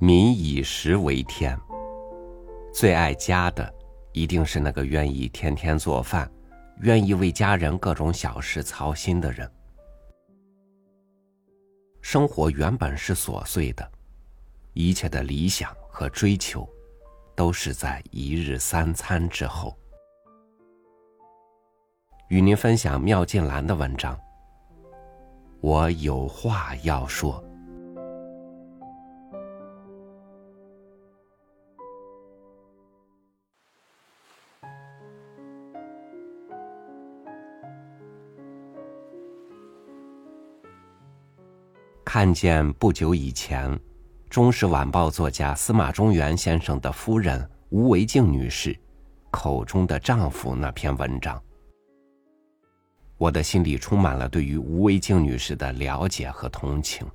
民以食为天，最爱家的一定是那个愿意天天做饭、愿意为家人各种小事操心的人。生活原本是琐碎的，一切的理想和追求，都是在一日三餐之后。与您分享妙静兰的文章。我有话要说。看见不久以前，《中时晚报》作家司马中原先生的夫人吴维静女士口中的丈夫那篇文章，我的心里充满了对于吴维静女士的了解和同情。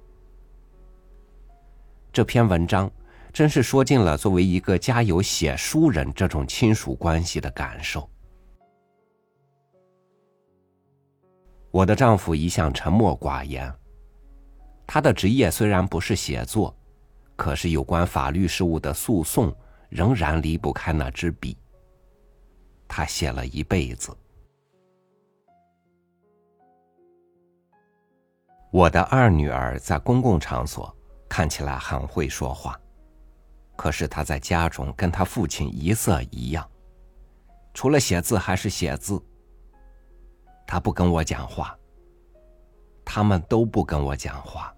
这篇文章真是说尽了作为一个家有写书人这种亲属关系的感受。我的丈夫一向沉默寡言。他的职业虽然不是写作，可是有关法律事务的诉讼仍然离不开那支笔。他写了一辈子。我的二女儿在公共场所看起来很会说话，可是她在家中跟她父亲一色一样，除了写字还是写字。她不跟我讲话。他们都不跟我讲话，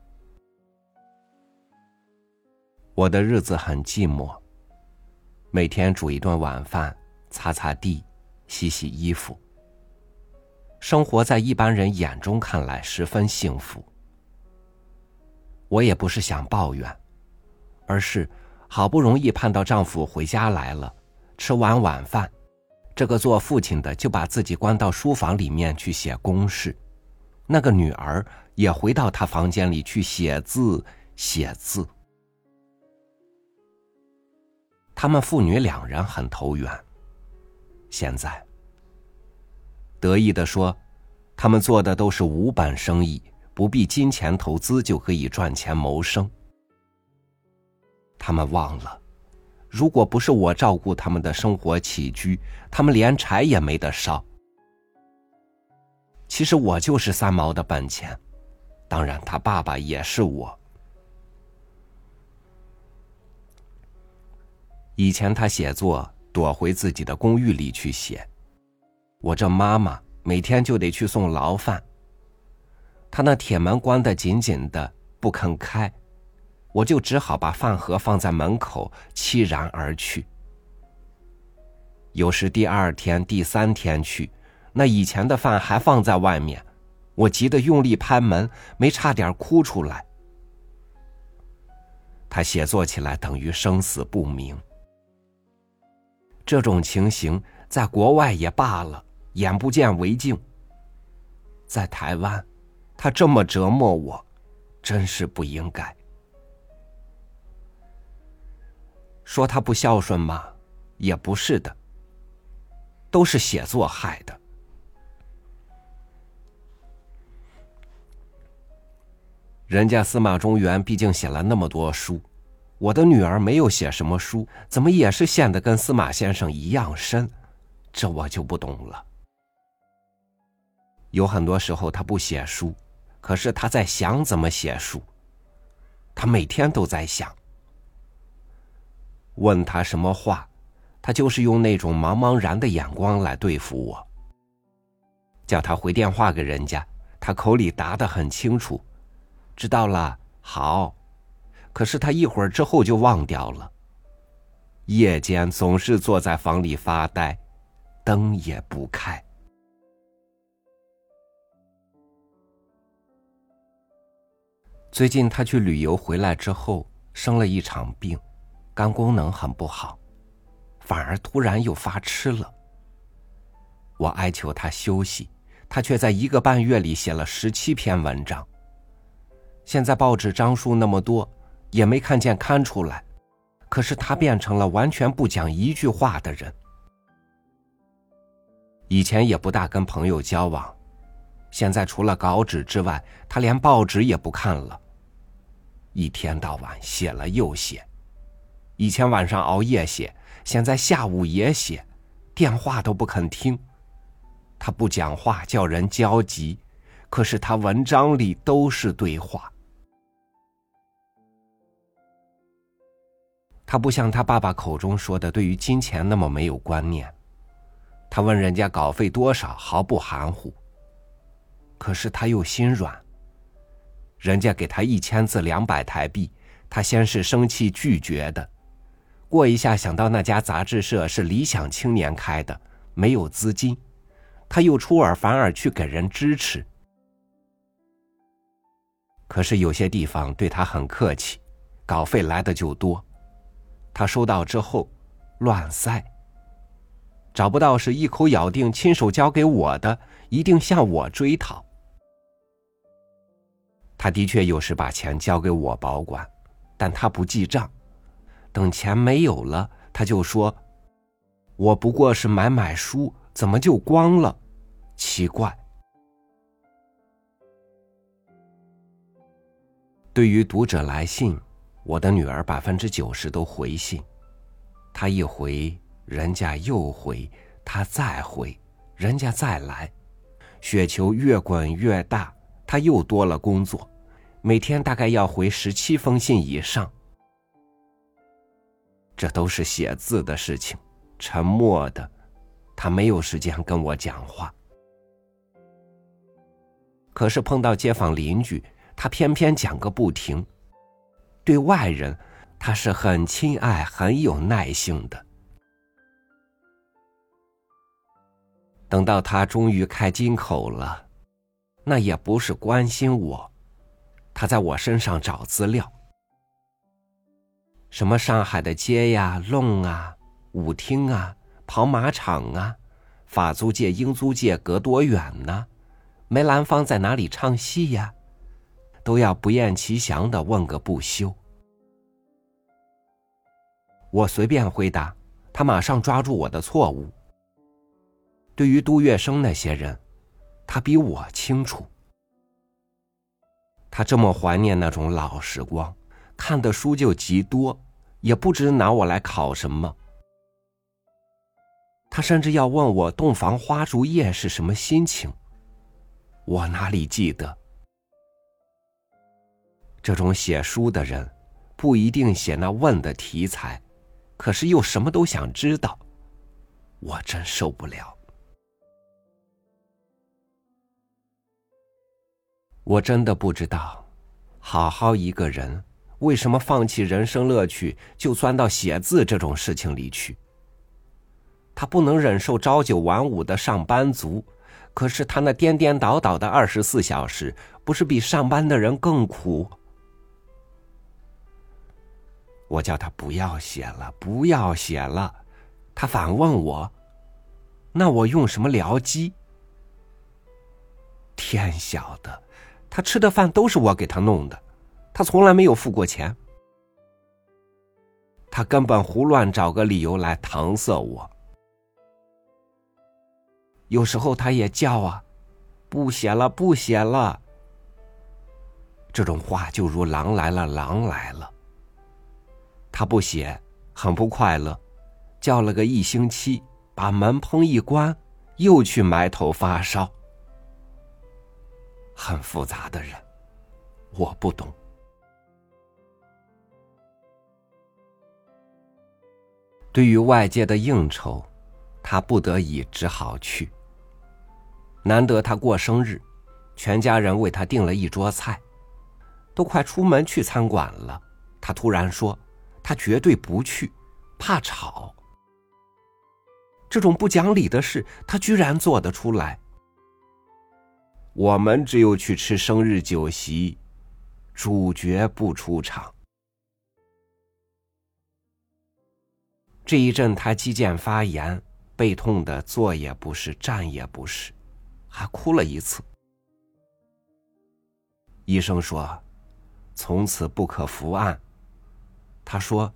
我的日子很寂寞。每天煮一顿晚饭，擦擦地，洗洗衣服。生活在一般人眼中看来十分幸福。我也不是想抱怨，而是好不容易盼到丈夫回家来了，吃完晚饭，这个做父亲的就把自己关到书房里面去写公事。那个女儿也回到他房间里去写字，写字。他们父女两人很投缘。现在，得意的说，他们做的都是无本生意，不必金钱投资就可以赚钱谋生。他们忘了，如果不是我照顾他们的生活起居，他们连柴也没得烧。其实我就是三毛的本钱，当然他爸爸也是我。以前他写作躲回自己的公寓里去写，我这妈妈每天就得去送牢饭。他那铁门关得紧紧的，不肯开，我就只好把饭盒放在门口，凄然而去。有时第二天、第三天去。那以前的饭还放在外面，我急得用力拍门，没差点哭出来。他写作起来等于生死不明，这种情形在国外也罢了，眼不见为净。在台湾，他这么折磨我，真是不应该。说他不孝顺吗？也不是的，都是写作害的。人家司马中原毕竟写了那么多书，我的女儿没有写什么书，怎么也是陷得跟司马先生一样深？这我就不懂了。有很多时候他不写书，可是他在想怎么写书。他每天都在想。问他什么话，他就是用那种茫茫然的眼光来对付我。叫他回电话给人家，他口里答得很清楚。知道了，好。可是他一会儿之后就忘掉了。夜间总是坐在房里发呆，灯也不开。最近他去旅游回来之后，生了一场病，肝功能很不好，反而突然又发痴了。我哀求他休息，他却在一个半月里写了十七篇文章。现在报纸张数那么多，也没看见刊出来。可是他变成了完全不讲一句话的人。以前也不大跟朋友交往，现在除了稿纸之外，他连报纸也不看了。一天到晚写了又写，以前晚上熬夜写，现在下午也写，电话都不肯听。他不讲话，叫人焦急，可是他文章里都是对话。他不像他爸爸口中说的，对于金钱那么没有观念。他问人家稿费多少，毫不含糊。可是他又心软。人家给他一千字两百台币，他先是生气拒绝的，过一下想到那家杂志社是理想青年开的，没有资金，他又出尔反尔去给人支持。可是有些地方对他很客气，稿费来的就多。他收到之后，乱塞。找不到是一口咬定亲手交给我的，一定向我追讨。他的确有时把钱交给我保管，但他不记账。等钱没有了，他就说：“我不过是买买书，怎么就光了？奇怪。”对于读者来信。我的女儿百分之九十都回信，她一回，人家又回，她再回，人家再来，雪球越滚越大，她又多了工作，每天大概要回十七封信以上。这都是写字的事情，沉默的，她没有时间跟我讲话。可是碰到街坊邻居，她偏偏讲个不停。对外人，他是很亲爱、很有耐性的。等到他终于开金口了，那也不是关心我，他在我身上找资料，什么上海的街呀、弄啊、舞厅啊、跑马场啊，法租界、英租界隔多远呢？梅兰芳在哪里唱戏呀？都要不厌其详的问个不休。我随便回答，他马上抓住我的错误。对于杜月笙那些人，他比我清楚。他这么怀念那种老时光，看的书就极多，也不知拿我来考什么。他甚至要问我洞房花烛夜是什么心情，我哪里记得？这种写书的人，不一定写那问的题材，可是又什么都想知道，我真受不了。我真的不知道，好好一个人，为什么放弃人生乐趣，就钻到写字这种事情里去？他不能忍受朝九晚五的上班族，可是他那颠颠倒倒的二十四小时，不是比上班的人更苦？我叫他不要写了，不要写了。他反问我：“那我用什么疗机？”天晓得，他吃的饭都是我给他弄的，他从来没有付过钱。他根本胡乱找个理由来搪塞我。有时候他也叫啊：“不写了，不写了。”这种话就如狼来了，狼来了。他不写，很不快乐，叫了个一星期，把门砰一关，又去埋头发烧。很复杂的人，我不懂。对于外界的应酬，他不得已只好去。难得他过生日，全家人为他订了一桌菜，都快出门去餐馆了，他突然说。他绝对不去，怕吵。这种不讲理的事，他居然做得出来。我们只有去吃生日酒席，主角不出场。这一阵他肌腱发炎，背痛的坐也不是，站也不是，还哭了一次。医生说，从此不可伏案。他说：“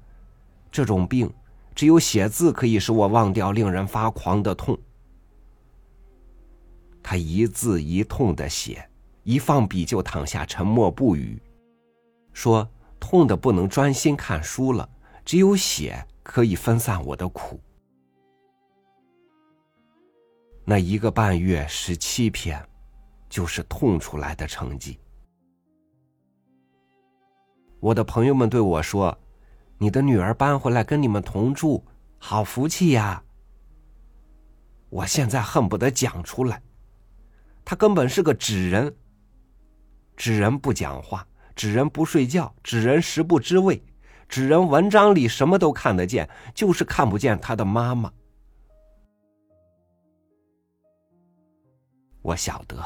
这种病，只有写字可以使我忘掉令人发狂的痛。”他一字一痛的写，一放笔就躺下沉默不语，说：“痛的不能专心看书了，只有写可以分散我的苦。那一个半月十七篇，就是痛出来的成绩。我的朋友们对我说：“你的女儿搬回来跟你们同住，好福气呀！”我现在恨不得讲出来，她根本是个纸人。纸人不讲话，纸人不睡觉，纸人食不知味，纸人文章里什么都看得见，就是看不见他的妈妈。我晓得，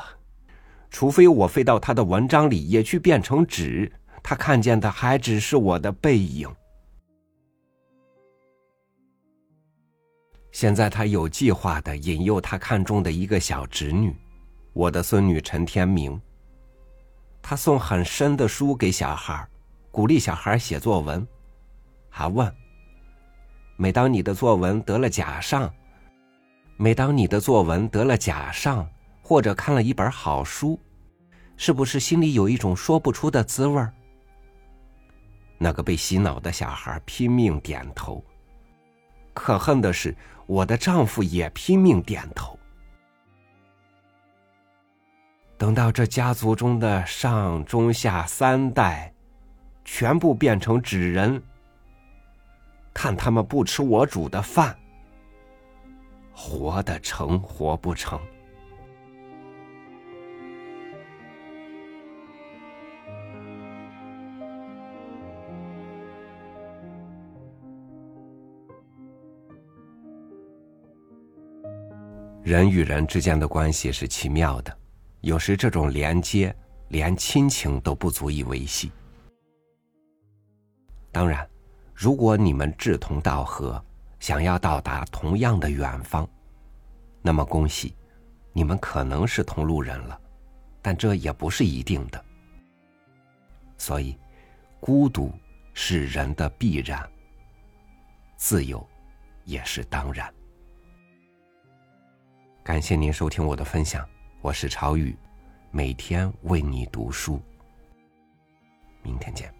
除非我飞到他的文章里也去变成纸，他看见的还只是我的背影。现在他有计划的引诱他看中的一个小侄女，我的孙女陈天明。他送很深的书给小孩，鼓励小孩写作文，还问：每当你的作文得了甲上，每当你的作文得了甲上，或者看了一本好书，是不是心里有一种说不出的滋味？那个被洗脑的小孩拼命点头。可恨的是，我的丈夫也拼命点头。等到这家族中的上中下三代，全部变成纸人，看他们不吃我煮的饭，活得成活不成？人与人之间的关系是奇妙的。有时这种连接连亲情都不足以维系。当然，如果你们志同道合，想要到达同样的远方，那么恭喜，你们可能是同路人了，但这也不是一定的。所以，孤独是人的必然，自由也是当然。感谢您收听我的分享。我是朝雨，每天为你读书。明天见。